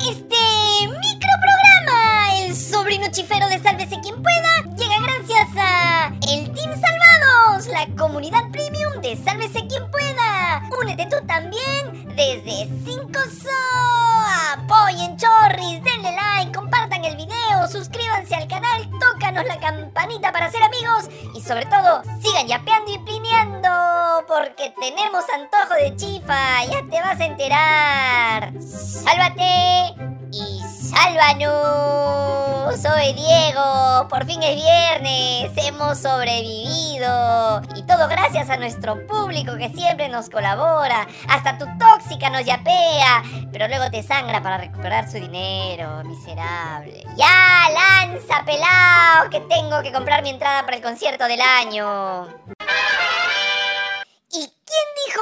Este microprograma, el sobrino chifero de Sálvese quien pueda, llega gracias a el Team Salvados, la comunidad premium de Sálvese quien pueda. Únete tú también desde 5 so. Apoyen chorris, denle like, compartan el video, suscríbanse al canal, la campanita para ser amigos y sobre todo sigan yapeando y plineando porque tenemos antojo de chifa, ya te vas a enterar. ¡Sálvate! Y sálvanos. Soy Diego, por fin es viernes, hemos sobrevivido. Y todo gracias a nuestro público que siempre nos colabora. Hasta tu tóxica nos yapea, pero luego te sangra para recuperar su dinero, miserable. Ya, lanza, pelao, que tengo que comprar mi entrada para el concierto del año.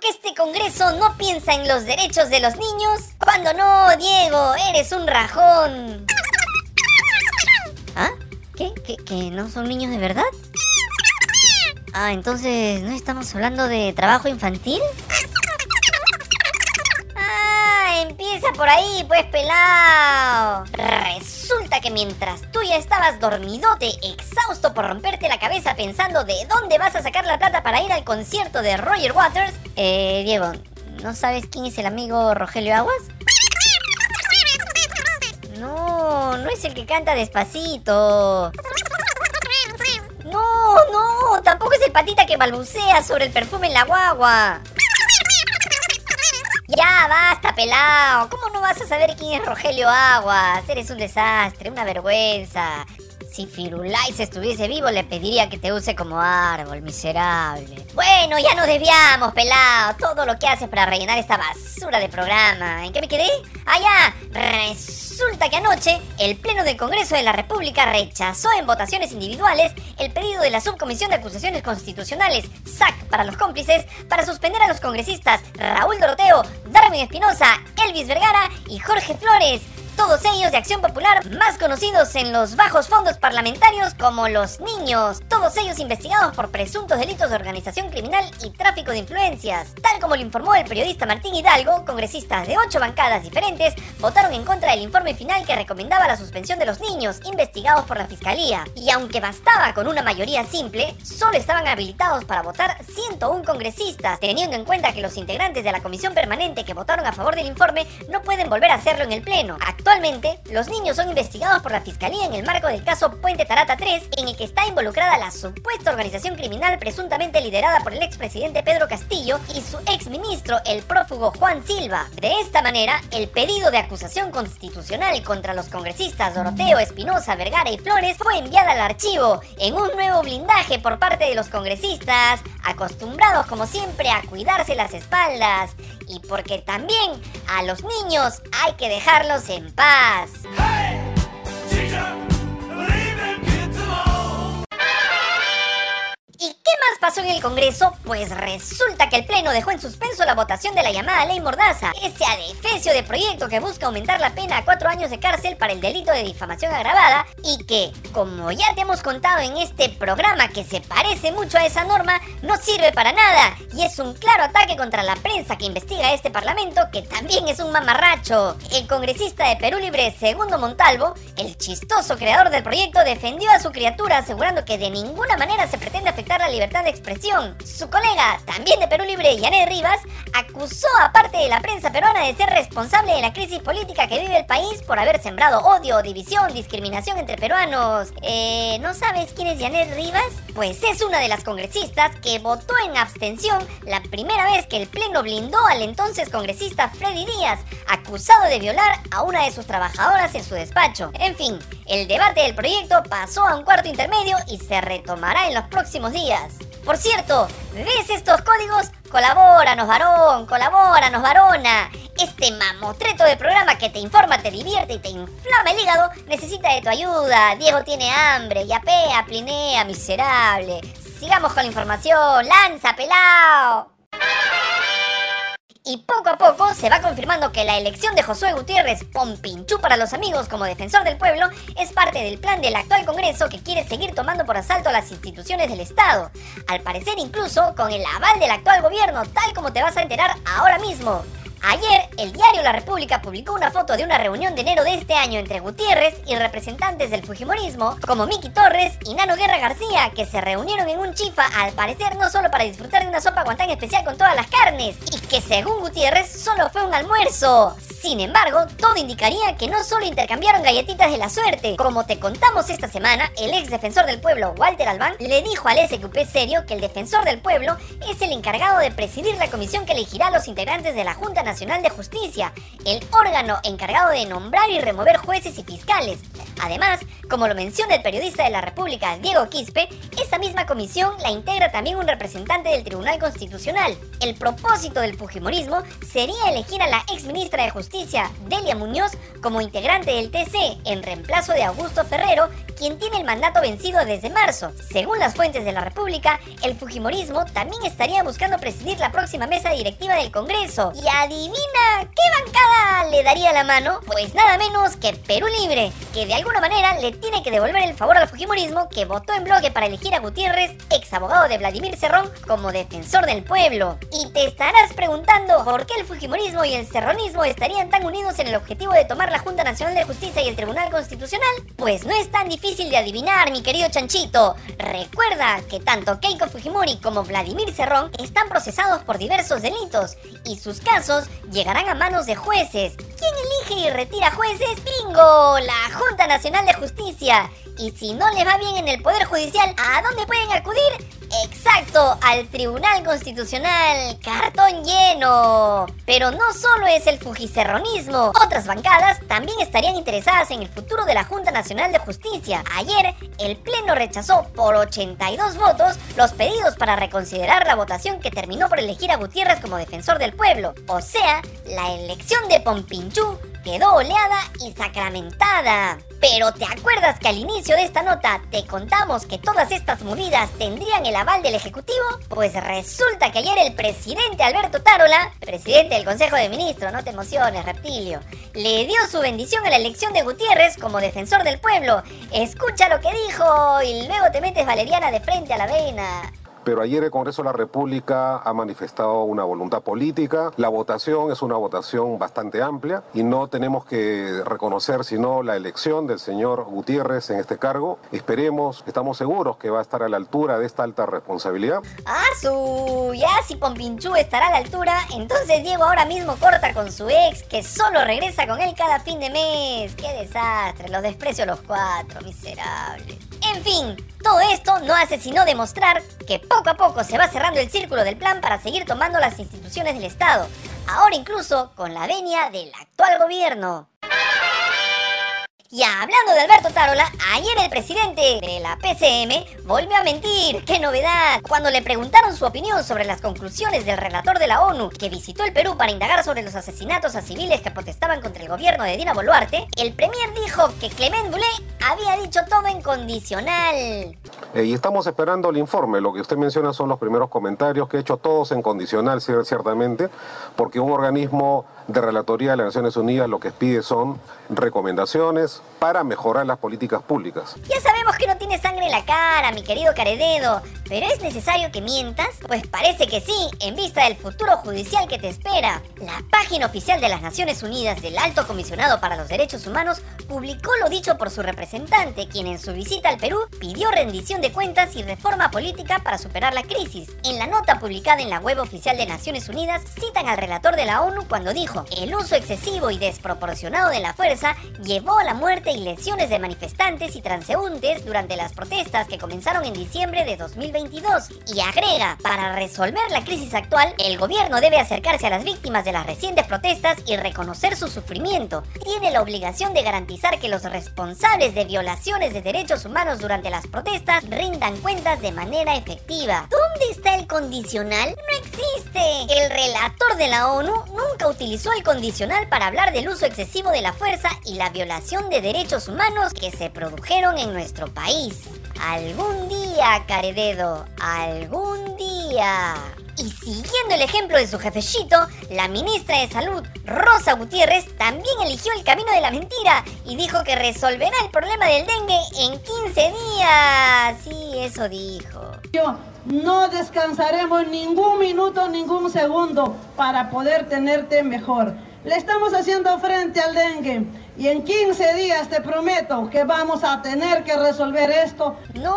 ¿Y quién dijo que este Congreso no piensa en los derechos de los niños? Cuando no, Diego, eres un rajón. ¿Ah? ¿Qué? ¿Que, ¿Que no son niños de verdad? Ah, entonces, ¿no estamos hablando de trabajo infantil? Ah, empieza por ahí, pues pelado. Resulta que mientras tú ya estabas dormidote, exhausto por romperte la cabeza pensando de dónde vas a sacar la plata para ir al concierto de Roger Waters, eh, Diego, ¿no sabes quién es el amigo Rogelio Aguas? No, no es el que canta despacito. No, no, tampoco es el patita que balbucea sobre el perfume en la guagua. Ya basta, pelao. ¿Cómo no vas a saber quién es Rogelio Aguas? Eres un desastre, una vergüenza. Si Firulais estuviese vivo, le pediría que te use como árbol, miserable. Bueno, ya nos desviamos, pelado. Todo lo que haces para rellenar esta basura de programa. ¿En qué me quedé? Ah. Resulta que anoche el Pleno del Congreso de la República rechazó en votaciones individuales el pedido de la Subcomisión de Acusaciones Constitucionales, SAC para los cómplices, para suspender a los congresistas Raúl Doroteo, Darwin Espinosa, Elvis Vergara y Jorge Flores todos ellos de Acción Popular, más conocidos en los bajos fondos parlamentarios como los niños, todos ellos investigados por presuntos delitos de organización criminal y tráfico de influencias. Tal como lo informó el periodista Martín Hidalgo, congresistas de ocho bancadas diferentes votaron en contra del informe final que recomendaba la suspensión de los niños investigados por la Fiscalía. Y aunque bastaba con una mayoría simple, solo estaban habilitados para votar 101 congresistas, teniendo en cuenta que los integrantes de la comisión permanente que votaron a favor del informe no pueden volver a hacerlo en el Pleno. Los niños son investigados por la Fiscalía en el marco del caso Puente Tarata 3, en el que está involucrada la supuesta organización criminal presuntamente liderada por el expresidente Pedro Castillo y su exministro, el prófugo Juan Silva. De esta manera, el pedido de acusación constitucional contra los congresistas Doroteo, Espinosa, Vergara y Flores fue enviada al archivo en un nuevo blindaje por parte de los congresistas, acostumbrados como siempre a cuidarse las espaldas. Y porque también a los niños hay que dejarlos en paz. ¿Y pasó en el Congreso? Pues resulta que el Pleno dejó en suspenso la votación de la llamada Ley Mordaza, ese adefesio de proyecto que busca aumentar la pena a cuatro años de cárcel para el delito de difamación agravada y que, como ya te hemos contado en este programa que se parece mucho a esa norma, no sirve para nada y es un claro ataque contra la prensa que investiga este parlamento que también es un mamarracho. El congresista de Perú Libre, Segundo Montalvo, el chistoso creador del proyecto, defendió a su criatura asegurando que de ninguna manera se pretende afectar la libertad de Su colega, también de Perú Libre, Yanet Rivas, acusó a parte de la prensa peruana de ser responsable de la crisis política que vive el país por haber sembrado odio, división, discriminación entre peruanos. Eh, ¿no sabes quién es Yanet Rivas? Pues es una de las congresistas que votó en abstención la primera vez que el Pleno blindó al entonces congresista Freddy Díaz, acusado de violar a una de sus trabajadoras en su despacho. En fin, el debate del proyecto pasó a un cuarto intermedio y se retomará en los próximos días. Por cierto, ¿ves estos códigos? Colabóranos, varón, colabóranos, varona. Este mamotreto de programa que te informa, te divierte y te inflama el hígado necesita de tu ayuda. Diego tiene hambre, yapea, plinea, miserable. Sigamos con la información. ¡Lanza, pelao! Y poco a poco se va confirmando que la elección de Josué Gutiérrez Pompinchú para los amigos como defensor del pueblo es parte del plan del actual Congreso que quiere seguir tomando por asalto a las instituciones del Estado. Al parecer incluso con el aval del actual gobierno, tal como te vas a enterar ahora mismo. Ayer, el diario La República publicó una foto de una reunión de enero de este año entre Gutiérrez y representantes del Fujimorismo, como Miki Torres y Nano Guerra García, que se reunieron en un chifa, al parecer no solo para disfrutar de una sopa guantán especial con todas las carnes, y que según Gutiérrez solo fue un almuerzo. Sin embargo, todo indicaría que no solo intercambiaron galletitas de la suerte. Como te contamos esta semana, el ex defensor del pueblo, Walter Albán, le dijo al SQP Serio que el defensor del pueblo es el encargado de presidir la comisión que elegirá a los integrantes de la Junta Nacional de Justicia, el órgano encargado de nombrar y remover jueces y fiscales. Además, como lo menciona el periodista de la República, Diego Quispe, esta misma comisión la integra también un representante del Tribunal Constitucional. El propósito del Fujimorismo sería elegir a la ex ministra de Justicia, Delia Muñoz, como integrante del TC, en reemplazo de Augusto Ferrero, quien tiene el mandato vencido desde marzo. Según las fuentes de la República, el Fujimorismo también estaría buscando presidir la próxima mesa directiva del Congreso. Y adivina qué bancada le daría la mano, pues nada menos que Perú Libre, que de alguna manera le tiene que devolver el favor al Fujimorismo que votó en bloque para elegir a Gutiérrez, ex abogado de Vladimir Cerrón, como defensor del pueblo. Y te estarás preguntando por qué el Fujimorismo y el Cerronismo estarían tan unidos en el objetivo de tomar la Junta Nacional de Justicia y el Tribunal Constitucional. Pues no es tan difícil de adivinar, mi querido chanchito. Recuerda que tanto Keiko Fujimori como Vladimir Cerrón están procesados por diversos delitos y sus casos llegarán a manos de jueces. ¿Quién elige y retira jueces? ¡Bingo! La Junta Nacional de Justicia. Y si no les va bien en el Poder Judicial, ¿a dónde pueden acudir? Exacto, al Tribunal Constitucional. Cartón lleno. Pero no solo es el fujicerronismo. Otras bancadas también estarían interesadas en el futuro de la Junta Nacional de Justicia. Ayer, el Pleno rechazó por 82 votos los pedidos para reconsiderar la votación que terminó por elegir a Gutiérrez como defensor del pueblo. O sea, la elección de Pompinchú quedó oleada y sacramentada. Pero ¿te acuerdas que al inicio de esta nota te contamos que todas estas movidas tendrían el aval del Ejecutivo? Pues resulta que ayer el presidente Alberto Tarola, presidente del Consejo de Ministros, no te emociones, reptilio, le dio su bendición a la elección de Gutiérrez como defensor del pueblo. Escucha lo que dijo y luego te metes valeriana de frente a la vena pero ayer el Congreso de la República ha manifestado una voluntad política. La votación es una votación bastante amplia y no tenemos que reconocer sino la elección del señor Gutiérrez en este cargo. Esperemos, estamos seguros que va a estar a la altura de esta alta responsabilidad. ¡Ah, su! Ya si Pompinchú estará a la altura, entonces Diego ahora mismo corta con su ex que solo regresa con él cada fin de mes. ¡Qué desastre! Los desprecio los cuatro, miserables. En fin, todo esto no hace sino demostrar que poco a poco se va cerrando el círculo del plan para seguir tomando las instituciones del Estado, ahora incluso con la venia del actual gobierno. Ya hablando de Alberto Tarola, ayer el presidente de la PCM volvió a mentir. ¡Qué novedad! Cuando le preguntaron su opinión sobre las conclusiones del relator de la ONU que visitó el Perú para indagar sobre los asesinatos a civiles que protestaban contra el gobierno de Dina Boluarte, el premier dijo que Clement Boulet había dicho todo en condicional. Eh, y estamos esperando el informe. Lo que usted menciona son los primeros comentarios que he hecho todos en condicional, ciertamente, porque un organismo de relatoría de las Naciones Unidas lo que pide son recomendaciones para mejorar las políticas públicas. Ya sabemos que no tiene sangre en la cara, mi querido Carededo, pero ¿es necesario que mientas? Pues parece que sí, en vista del futuro judicial que te espera. La página oficial de las Naciones Unidas del Alto Comisionado para los Derechos Humanos publicó lo dicho por su representante, quien en su visita al Perú pidió rendición de cuentas y reforma política para superar la crisis. En la nota publicada en la web oficial de Naciones Unidas, citan al relator de la ONU cuando dijo, el uso excesivo y desproporcionado de la fuerza llevó a la muerte y lesiones de manifestantes y transeúntes durante las protestas que comenzaron en diciembre de 2022. Y agrega, para resolver la crisis actual, el gobierno debe acercarse a las víctimas de las recientes protestas y reconocer su sufrimiento. Tiene la obligación de garantizar que los responsables de violaciones de derechos humanos durante las protestas rindan cuentas de manera efectiva. ¿Dónde está el condicional? No existe. El relator de la ONU nunca utilizó el condicional para hablar del uso excesivo de la fuerza y la violación de derechos humanos que se produjeron en nuestro país. Algún día, Carededo, algún día. Y siguiendo el ejemplo de su jefecito, la ministra de Salud, Rosa Gutiérrez, también eligió el camino de la mentira y dijo que resolverá el problema del dengue en 15 días. Sí, eso dijo. No descansaremos ningún minuto, ningún segundo para poder tenerte mejor. Le estamos haciendo frente al dengue y en 15 días te prometo que vamos a tener que resolver esto. No,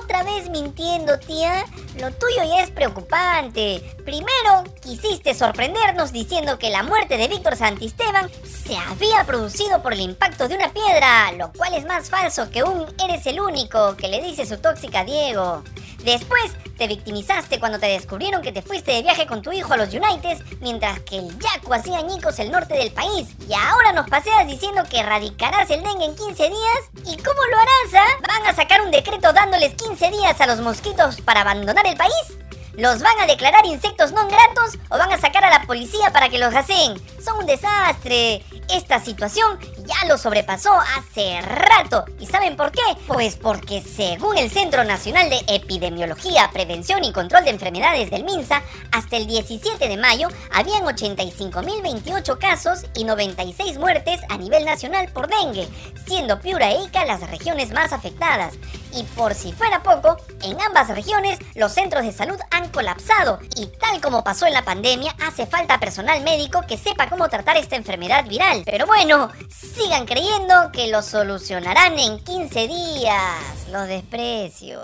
otra vez mintiendo, tía. Lo tuyo ya es preocupante. Primero, quisiste sorprendernos diciendo que la muerte de Víctor Santisteban se había producido por el impacto de una piedra, lo cual es más falso que un eres el único que le dice su tóxica a Diego. Después te victimizaste cuando te descubrieron que te fuiste de viaje con tu hijo a los United, mientras que el Yaco hacía añicos el norte del país. Y ahora nos paseas diciendo que erradicarás el dengue en 15 días. ¿Y cómo lo harás, ah? ¿Van a sacar un decreto dándoles 15 días a los mosquitos para abandonar el país? ¿Los van a declarar insectos no gratos o van a sacar a la policía para que los hacen? Son un desastre. Esta situación ya lo sobrepasó hace rato. ¿Y saben por qué? Pues porque según el Centro Nacional de Epidemiología, Prevención y Control de Enfermedades del MINSA, hasta el 17 de mayo habían 85.028 casos y 96 muertes a nivel nacional por dengue, siendo Piura e Ica las regiones más afectadas. Y por si fuera poco, en ambas regiones los centros de salud han colapsado y tal como pasó en la pandemia, hace falta personal médico que sepa cómo tratar esta enfermedad viral. Pero bueno, sigan creyendo que lo solucionarán en 15 días. Los desprecio.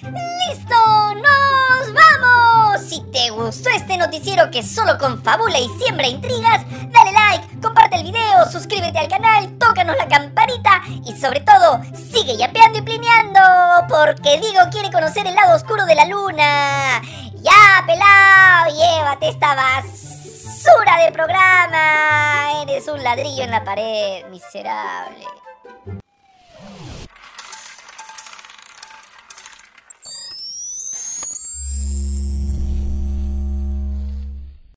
¡Listo! ¡Nos vamos! Si te gustó este noticiero que solo confabula y siembra intrigas, dale like, comparte el video, suscríbete al canal, tócanos la campanita y sobre todo, sigue yapeando y plineando, porque Digo quiere conocer el lado oscuro de la luna. ¡Ya, pelao! ¡Llévate esta basura de programa! Eres un ladrillo en la pared, miserable.